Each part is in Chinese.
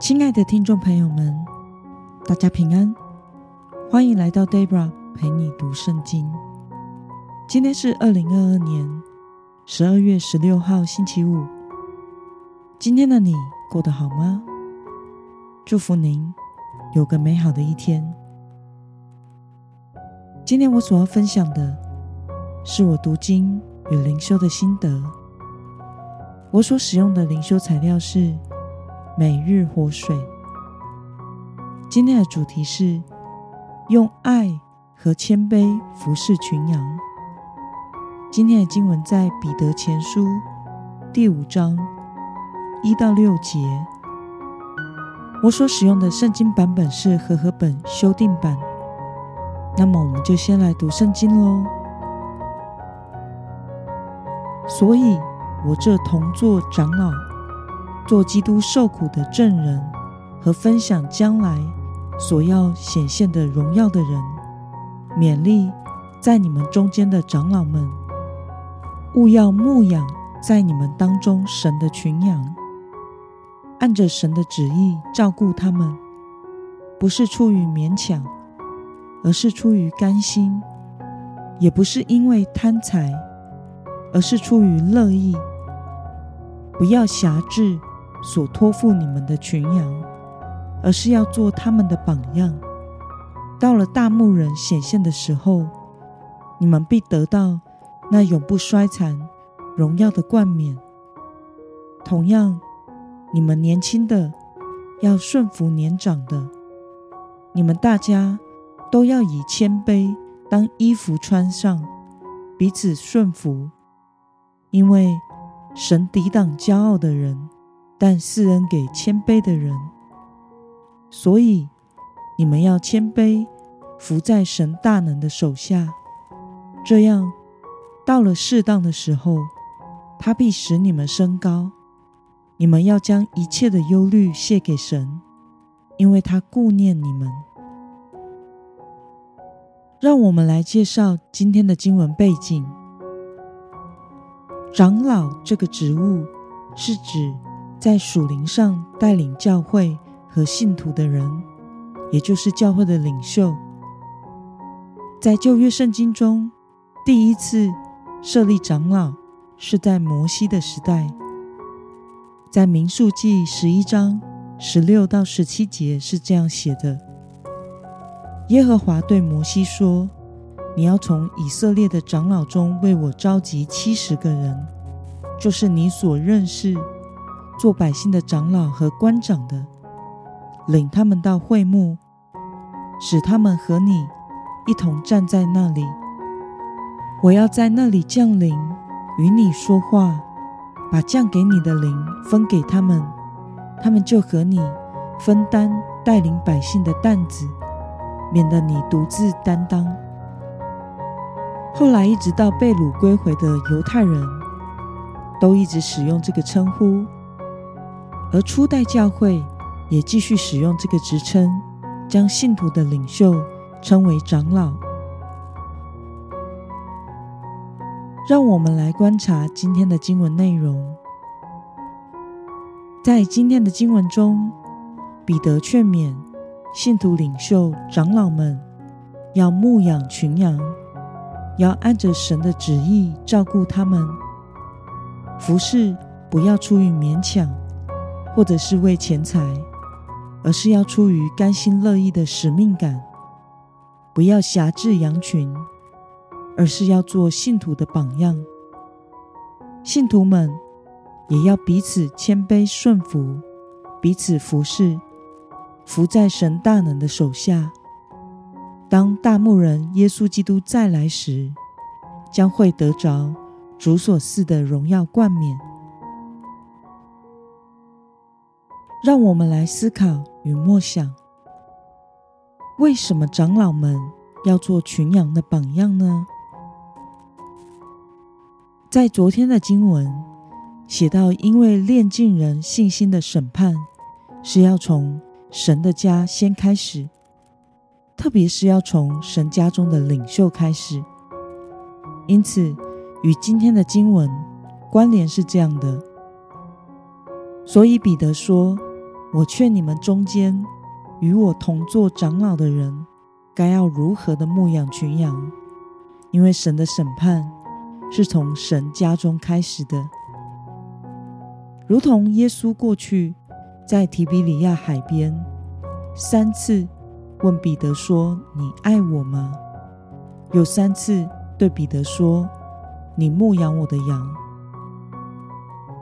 亲爱的听众朋友们，大家平安，欢迎来到 Debra 陪你读圣经。今天是二零二二年十二月十六号，星期五。今天的你过得好吗？祝福您有个美好的一天。今天我所要分享的是我读经与灵修的心得。我所使用的灵修材料是。每日活水。今天的主题是用爱和谦卑服侍群羊。今天的经文在彼得前书第五章一到六节。我所使用的圣经版本是和合本修订版。那么，我们就先来读圣经喽。所以，我这同作长老。做基督受苦的证人和分享将来所要显现的荣耀的人，勉励在你们中间的长老们，勿要牧养在你们当中神的群羊，按着神的旨意照顾他们，不是出于勉强，而是出于甘心；也不是因为贪财，而是出于乐意。不要辖制。所托付你们的群羊，而是要做他们的榜样。到了大牧人显现的时候，你们必得到那永不衰残、荣耀的冠冕。同样，你们年轻的要顺服年长的，你们大家都要以谦卑当衣服穿上，彼此顺服，因为神抵挡骄傲的人。但赐恩给谦卑的人，所以你们要谦卑，伏在神大能的手下。这样，到了适当的时候，他必使你们升高。你们要将一切的忧虑卸给神，因为他顾念你们。让我们来介绍今天的经文背景。长老这个职务是指。在属灵上带领教会和信徒的人，也就是教会的领袖，在旧约圣经中，第一次设立长老是在摩西的时代。在民数记十一章十六到十七节是这样写的：耶和华对摩西说：“你要从以色列的长老中为我召集七十个人，就是你所认识。”做百姓的长老和官长的，领他们到会幕，使他们和你一同站在那里。我要在那里降临，与你说话，把降给你的灵分给他们，他们就和你分担带领百姓的担子，免得你独自担当。后来一直到被掳归回的犹太人都一直使用这个称呼。而初代教会也继续使用这个职称，将信徒的领袖称为长老。让我们来观察今天的经文内容。在今天的经文中，彼得劝勉信徒领袖长老们要牧养群羊，要按着神的旨意照顾他们，服侍不要出于勉强。或者是为钱财，而是要出于甘心乐意的使命感；不要辖制羊群，而是要做信徒的榜样。信徒们也要彼此谦卑顺服，彼此服侍，服在神大能的手下。当大牧人耶稣基督再来时，将会得着主所赐的荣耀冠冕。让我们来思考与默想：为什么长老们要做群羊的榜样呢？在昨天的经文写到，因为炼尽人信心的审判是要从神的家先开始，特别是要从神家中的领袖开始。因此，与今天的经文关联是这样的。所以彼得说。我劝你们中间与我同做长老的人，该要如何的牧养群羊？因为神的审判是从神家中开始的，如同耶稣过去在提比里亚海边三次问彼得说：“你爱我吗？”有三次对彼得说：“你牧养我的羊。”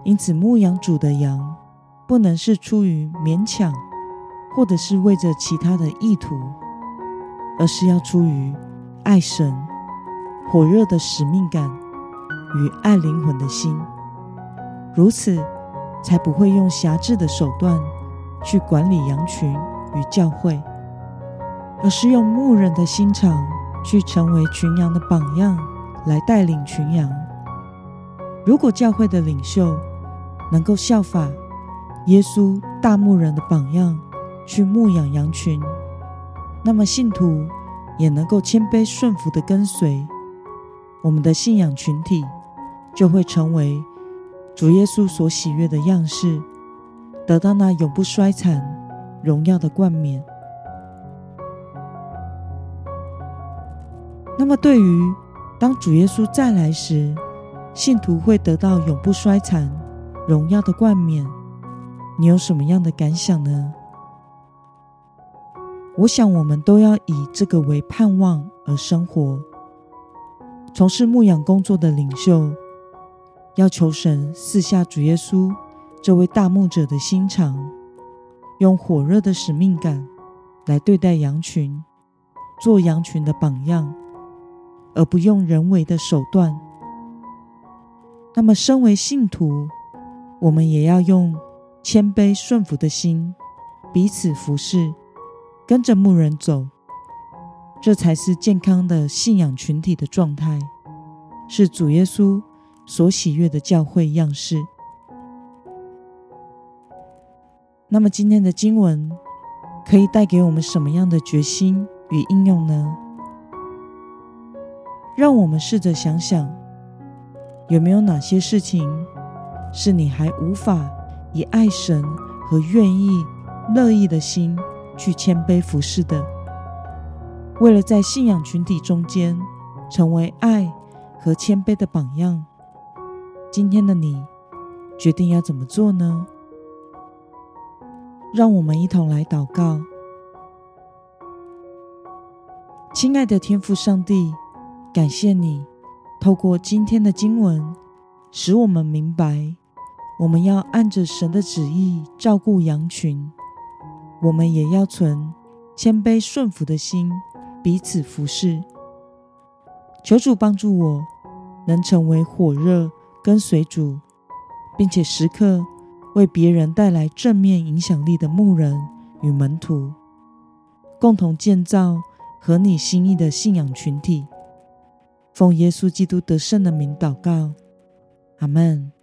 因此，牧养主的羊，不能是出于勉强，或者是为着其他的意图，而是要出于爱神、火热的使命感与爱灵魂的心，如此才不会用辖制的手段去管理羊群与教会，而是用牧人的心肠去成为群羊的榜样，来带领群羊。如果教会的领袖，能够效法耶稣大牧人的榜样去牧养羊群，那么信徒也能够谦卑顺服的跟随我们的信仰群体，就会成为主耶稣所喜悦的样式，得到那永不衰残、荣耀的冠冕。那么，对于当主耶稣再来时，信徒会得到永不衰残。荣耀的冠冕，你有什么样的感想呢？我想，我们都要以这个为盼望而生活。从事牧养工作的领袖，要求神赐下主耶稣这位大牧者的心肠，用火热的使命感来对待羊群，做羊群的榜样，而不用人为的手段。那么，身为信徒，我们也要用谦卑顺服的心彼此服侍，跟着牧人走，这才是健康的信仰群体的状态，是主耶稣所喜悦的教会样式。那么今天的经文可以带给我们什么样的决心与应用呢？让我们试着想想，有没有哪些事情？是你还无法以爱神和愿意、乐意的心去谦卑服侍的。为了在信仰群体中间成为爱和谦卑的榜样，今天的你决定要怎么做呢？让我们一同来祷告。亲爱的天父上帝，感谢你透过今天的经文，使我们明白。我们要按着神的旨意照顾羊群，我们也要存谦卑顺服的心，彼此服侍。求主帮助我，能成为火热跟随主，并且时刻为别人带来正面影响力的牧人与门徒，共同建造合你心意的信仰群体。奉耶稣基督得胜的名祷告，阿门。